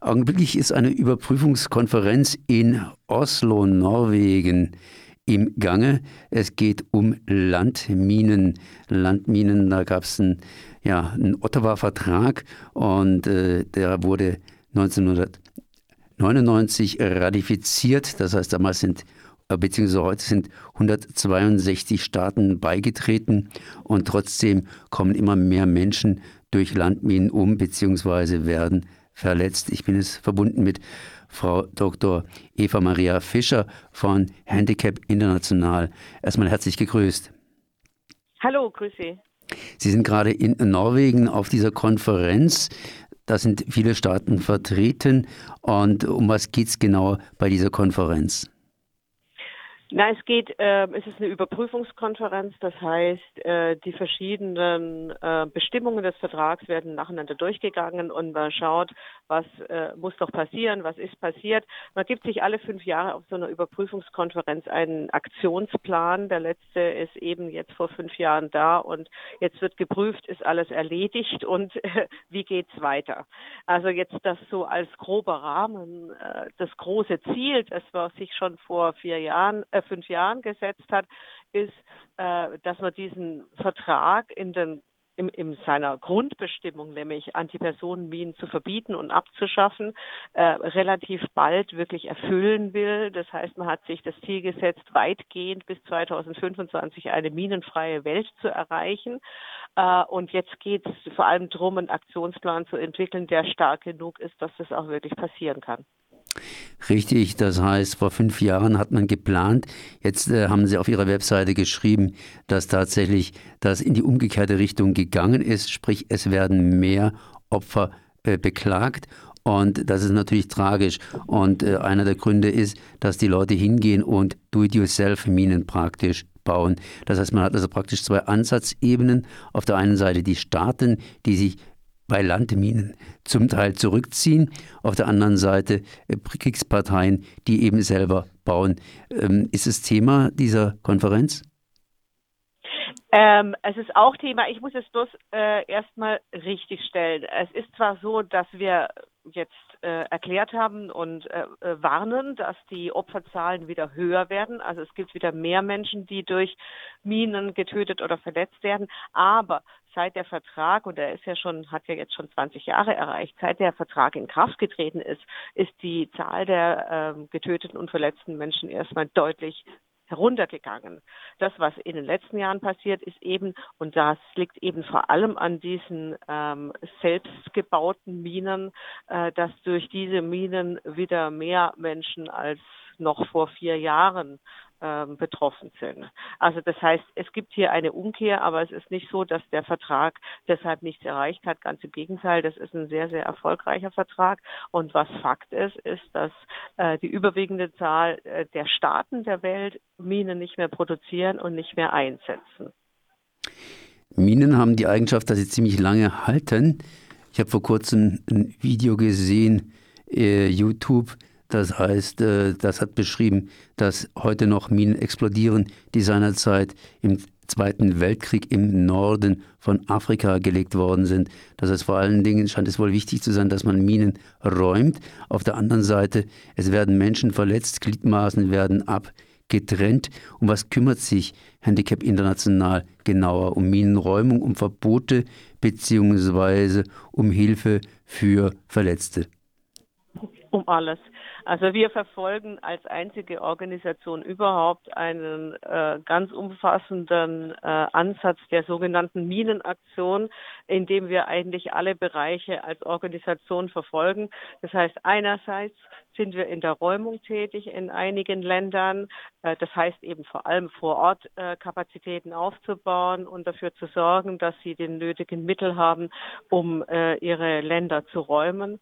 Augenblicklich ist eine Überprüfungskonferenz in Oslo, Norwegen im Gange. Es geht um Landminen. Landminen, da gab es einen, ja, einen Ottawa-Vertrag und äh, der wurde 1999 ratifiziert. Das heißt, damals sind äh, beziehungsweise heute sind 162 Staaten beigetreten und trotzdem kommen immer mehr Menschen durch Landminen um, beziehungsweise werden verletzt. Ich bin es verbunden mit Frau Dr. Eva Maria Fischer von Handicap International. Erstmal herzlich gegrüßt. Hallo, grüße. Sie sind gerade in Norwegen auf dieser Konferenz. Da sind viele Staaten vertreten. Und um was geht es genau bei dieser Konferenz? Na, es geht, äh, es ist eine Überprüfungskonferenz, das heißt, äh, die verschiedenen äh, Bestimmungen des Vertrags werden nacheinander durchgegangen und man schaut, was äh, muss doch passieren, was ist passiert. Man gibt sich alle fünf Jahre auf so einer Überprüfungskonferenz einen Aktionsplan. Der letzte ist eben jetzt vor fünf Jahren da und jetzt wird geprüft, ist alles erledigt und äh, wie geht's weiter. Also jetzt das so als grober Rahmen, äh, das große Ziel, das war sich schon vor vier Jahren äh, fünf Jahren gesetzt hat, ist, äh, dass man diesen Vertrag in den in, in seiner Grundbestimmung, nämlich Antipersonenminen zu verbieten und abzuschaffen, äh, relativ bald wirklich erfüllen will. Das heißt, man hat sich das Ziel gesetzt, weitgehend bis 2025 eine minenfreie Welt zu erreichen. Äh, und jetzt geht es vor allem darum, einen Aktionsplan zu entwickeln, der stark genug ist, dass das auch wirklich passieren kann. Richtig, das heißt, vor fünf Jahren hat man geplant. Jetzt äh, haben Sie auf Ihrer Webseite geschrieben, dass tatsächlich das in die umgekehrte Richtung gegangen ist, sprich es werden mehr Opfer äh, beklagt. Und das ist natürlich tragisch. Und äh, einer der Gründe ist, dass die Leute hingehen und Do-it-yourself-Minen praktisch bauen. Das heißt, man hat also praktisch zwei Ansatzebenen. Auf der einen Seite die Staaten, die sich bei Landminen zum Teil zurückziehen, auf der anderen Seite äh, Kriegsparteien, die eben selber bauen. Ähm, ist es Thema dieser Konferenz? Ähm, es ist auch Thema, ich muss es bloß äh, erstmal richtig stellen. Es ist zwar so, dass wir jetzt äh, erklärt haben und äh, äh, warnen, dass die Opferzahlen wieder höher werden. Also es gibt wieder mehr Menschen, die durch Minen getötet oder verletzt werden. Aber seit der Vertrag, und er ist ja schon, hat ja jetzt schon 20 Jahre erreicht, seit der Vertrag in Kraft getreten ist, ist die Zahl der äh, getöteten und verletzten Menschen erstmal deutlich heruntergegangen. Das, was in den letzten Jahren passiert, ist eben, und das liegt eben vor allem an diesen ähm, selbstgebauten Minen, äh, dass durch diese Minen wieder mehr Menschen als noch vor vier Jahren ähm, betroffen sind. Also das heißt, es gibt hier eine Umkehr, aber es ist nicht so, dass der Vertrag deshalb nichts erreicht hat. Ganz im Gegenteil, das ist ein sehr, sehr erfolgreicher Vertrag. Und was Fakt ist, ist, dass äh, die überwiegende Zahl äh, der Staaten der Welt Minen nicht mehr produzieren und nicht mehr einsetzen. Minen haben die Eigenschaft, dass sie ziemlich lange halten. Ich habe vor kurzem ein Video gesehen, äh, YouTube, das heißt, äh, das hat beschrieben, dass heute noch Minen explodieren, die seinerzeit im Zweiten Weltkrieg im Norden von Afrika gelegt worden sind. Das heißt, vor allen Dingen scheint es wohl wichtig zu sein, dass man Minen räumt. Auf der anderen Seite, es werden Menschen verletzt, Gliedmaßen werden abgetrennt. Um was kümmert sich Handicap International genauer? Um Minenräumung, um Verbote beziehungsweise um Hilfe für Verletzte? Um alles. Also wir verfolgen als einzige Organisation überhaupt einen äh, ganz umfassenden äh, Ansatz der sogenannten Minenaktion, in dem wir eigentlich alle Bereiche als Organisation verfolgen. Das heißt, einerseits sind wir in der Räumung tätig in einigen Ländern. Äh, das heißt eben vor allem vor Ort äh, Kapazitäten aufzubauen und dafür zu sorgen, dass sie den nötigen Mittel haben, um äh, ihre Länder zu räumen.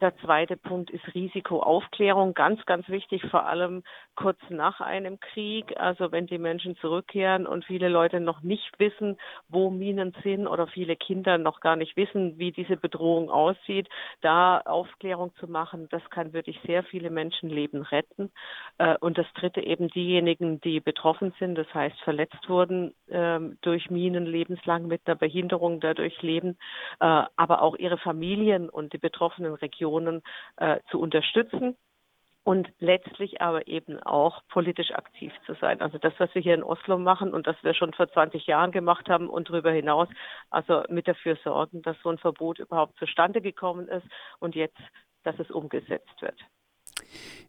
Der zweite Punkt ist Risikoaufklärung, ganz, ganz wichtig, vor allem kurz nach einem Krieg. Also wenn die Menschen zurückkehren und viele Leute noch nicht wissen, wo Minen sind oder viele Kinder noch gar nicht wissen, wie diese Bedrohung aussieht, da Aufklärung zu machen, das kann wirklich sehr viele Menschenleben retten. Äh, und das dritte eben diejenigen, die betroffen sind, das heißt verletzt wurden ähm, durch Minen lebenslang mit einer Behinderung dadurch leben, äh, aber auch ihre Familien und die betroffenen Regionen äh, zu unterstützen und letztlich aber eben auch politisch aktiv zu sein. Also das, was wir hier in Oslo machen und das wir schon vor 20 Jahren gemacht haben und darüber hinaus, also mit dafür sorgen, dass so ein Verbot überhaupt zustande gekommen ist und jetzt, dass es umgesetzt wird.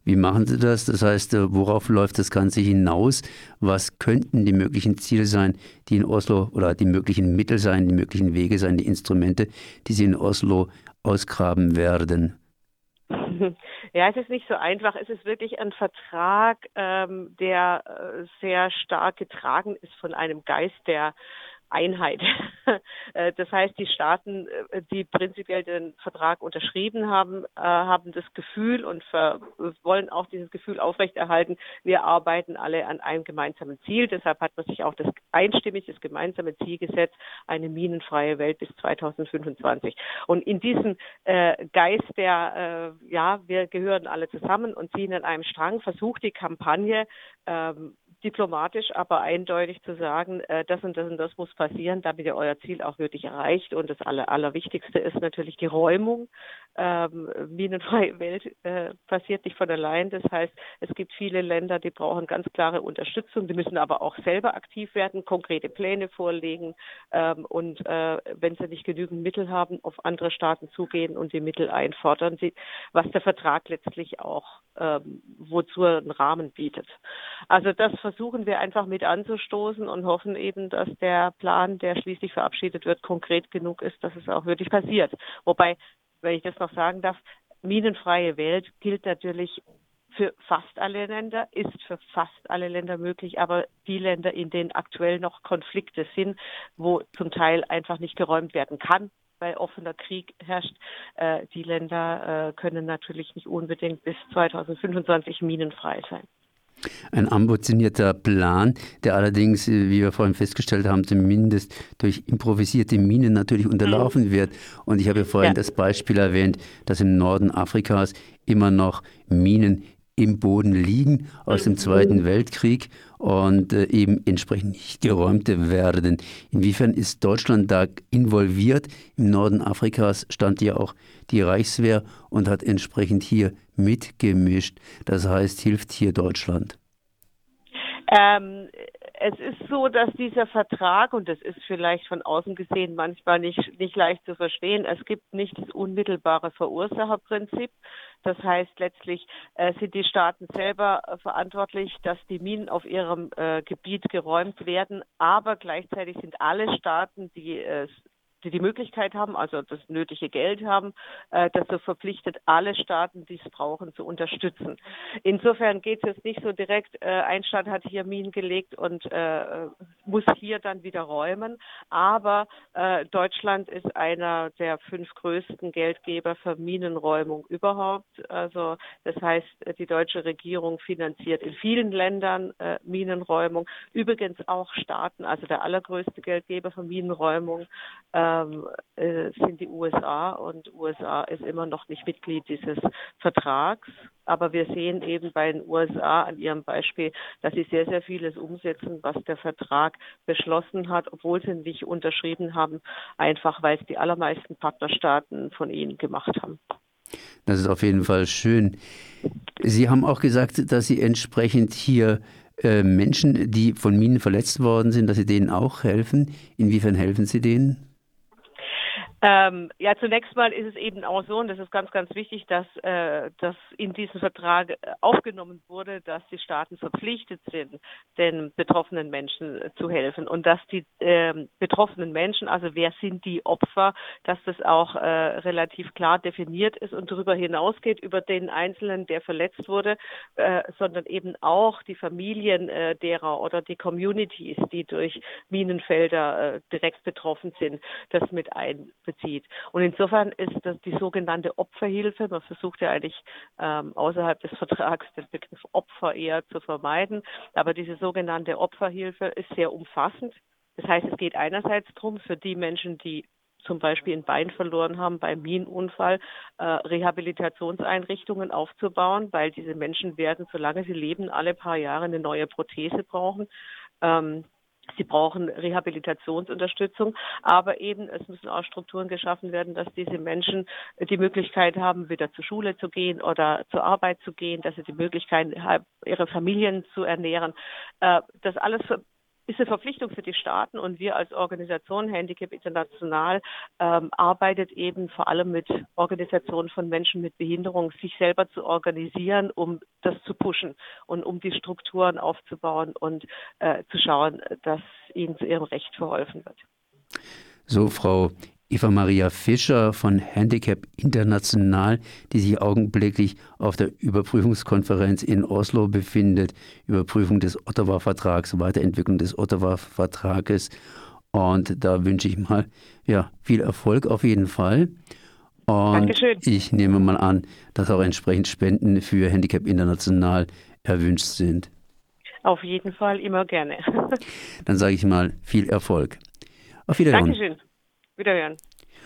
Wie machen Sie das? Das heißt, äh, worauf läuft das Ganze hinaus? Was könnten die möglichen Ziele sein, die in Oslo oder die möglichen Mittel sein, die möglichen Wege sein, die Instrumente, die Sie in Oslo ausgraben werden? Ja, es ist nicht so einfach. Es ist wirklich ein Vertrag, ähm, der äh, sehr stark getragen ist von einem Geist der Einheit. Äh, das heißt, die Staaten, äh, die prinzipiell den Vertrag unterschrieben haben, äh, haben das Gefühl und wollen auch dieses Gefühl aufrechterhalten, wir arbeiten alle an einem gemeinsamen Ziel. Deshalb hat man sich auch das einstimmig das gemeinsame Ziel gesetzt, eine minenfreie Welt bis 2025. Und in diesem Geist der, ja, wir gehören alle zusammen und ziehen an einem Strang, versucht die Kampagne ähm, diplomatisch, aber eindeutig zu sagen, äh, das und das und das muss passieren, damit ihr euer Ziel auch wirklich erreicht. Und das Aller, Allerwichtigste ist natürlich die Räumung. Ähm, minenfreie Welt äh, passiert nicht von allein. Das heißt, es gibt viele Länder, die brauchen ganz klare Unterstützung. Die müssen aber auch selber aktiv werden, konkrete Pläne vorlegen ähm, und äh, wenn sie nicht genügend Mittel haben, auf andere Staaten zugehen und die Mittel einfordern, sie, was der Vertrag letztlich auch ähm, wozu er einen Rahmen bietet. Also das versuchen wir einfach mit anzustoßen und hoffen eben, dass der Plan, der schließlich verabschiedet wird, konkret genug ist, dass es auch wirklich passiert. Wobei, wenn ich das noch sagen darf, minenfreie Welt gilt natürlich für fast alle Länder, ist für fast alle Länder möglich, aber die Länder, in denen aktuell noch Konflikte sind, wo zum Teil einfach nicht geräumt werden kann, weil offener Krieg herrscht, äh, die Länder äh, können natürlich nicht unbedingt bis 2025 minenfrei sein. Ein ambitionierter Plan, der allerdings, äh, wie wir vorhin festgestellt haben, zumindest durch improvisierte Minen natürlich unterlaufen mhm. wird. Und ich habe vorhin ja. das Beispiel erwähnt, dass im Norden Afrikas immer noch Minen im Boden liegen aus dem Zweiten mhm. Weltkrieg und äh, eben entsprechend nicht geräumt werden. Inwiefern ist Deutschland da involviert? Im Norden Afrikas stand ja auch die Reichswehr und hat entsprechend hier mitgemischt. Das heißt, hilft hier Deutschland? Ähm, es ist so, dass dieser Vertrag, und das ist vielleicht von außen gesehen manchmal nicht, nicht leicht zu verstehen, es gibt nicht das unmittelbare Verursacherprinzip. Das heißt, letztlich äh, sind die Staaten selber äh, verantwortlich, dass die Minen auf ihrem äh, Gebiet geräumt werden, aber gleichzeitig sind alle Staaten, die es die die Möglichkeit haben, also das nötige Geld haben, äh, dazu verpflichtet, alle Staaten, die es brauchen, zu unterstützen. Insofern geht es jetzt nicht so direkt, äh, ein Staat hat hier Minen gelegt und äh, muss hier dann wieder räumen, aber äh, Deutschland ist einer der fünf größten Geldgeber für Minenräumung überhaupt. Also das heißt, die deutsche Regierung finanziert in vielen Ländern äh, Minenräumung, übrigens auch Staaten, also der allergrößte Geldgeber für Minenräumung. Äh, ähm, äh, sind die USA und USA ist immer noch nicht Mitglied dieses Vertrags. Aber wir sehen eben bei den USA an ihrem Beispiel, dass sie sehr, sehr vieles umsetzen, was der Vertrag beschlossen hat, obwohl sie nicht unterschrieben haben, einfach weil es die allermeisten Partnerstaaten von ihnen gemacht haben. Das ist auf jeden Fall schön. Sie haben auch gesagt, dass Sie entsprechend hier äh, Menschen, die von Minen verletzt worden sind, dass Sie denen auch helfen. Inwiefern helfen Sie denen? Ähm, ja, zunächst mal ist es eben auch so, und das ist ganz, ganz wichtig, dass, äh, dass in diesem Vertrag äh, aufgenommen wurde, dass die Staaten verpflichtet sind, den betroffenen Menschen äh, zu helfen. Und dass die äh, betroffenen Menschen, also wer sind die Opfer, dass das auch äh, relativ klar definiert ist und darüber hinausgeht über den Einzelnen, der verletzt wurde, äh, sondern eben auch die Familien äh, derer oder die Communities, die durch Minenfelder äh, direkt betroffen sind, das mit ein bezieht. Und insofern ist das die sogenannte Opferhilfe, man versucht ja eigentlich ähm, außerhalb des Vertrags den Begriff Opfer eher zu vermeiden, aber diese sogenannte Opferhilfe ist sehr umfassend. Das heißt, es geht einerseits darum, für die Menschen, die zum Beispiel ein Bein verloren haben beim Minenunfall, äh, Rehabilitationseinrichtungen aufzubauen, weil diese Menschen werden, solange sie leben, alle paar Jahre eine neue Prothese brauchen. Ähm, Sie brauchen Rehabilitationsunterstützung, aber eben es müssen auch Strukturen geschaffen werden, dass diese Menschen die Möglichkeit haben, wieder zur Schule zu gehen oder zur Arbeit zu gehen, dass sie die Möglichkeit haben, ihre Familien zu ernähren. Äh, das alles ist eine Verpflichtung für die Staaten und wir als Organisation Handicap International ähm, arbeitet eben vor allem mit Organisationen von Menschen mit Behinderung, sich selber zu organisieren, um das zu pushen und um die Strukturen aufzubauen und äh, zu schauen, dass ihnen zu ihrem Recht verholfen wird. So, Frau Eva Maria Fischer von Handicap International, die sich augenblicklich auf der Überprüfungskonferenz in Oslo befindet. Überprüfung des Ottawa-Vertrags, Weiterentwicklung des Ottawa-Vertrages. Und da wünsche ich mal ja, viel Erfolg auf jeden Fall. Und Dankeschön. ich nehme mal an, dass auch entsprechend Spenden für Handicap International erwünscht sind. Auf jeden Fall, immer gerne. Dann sage ich mal viel Erfolg. Auf Wiedersehen. Dankeschön. Wiederhören.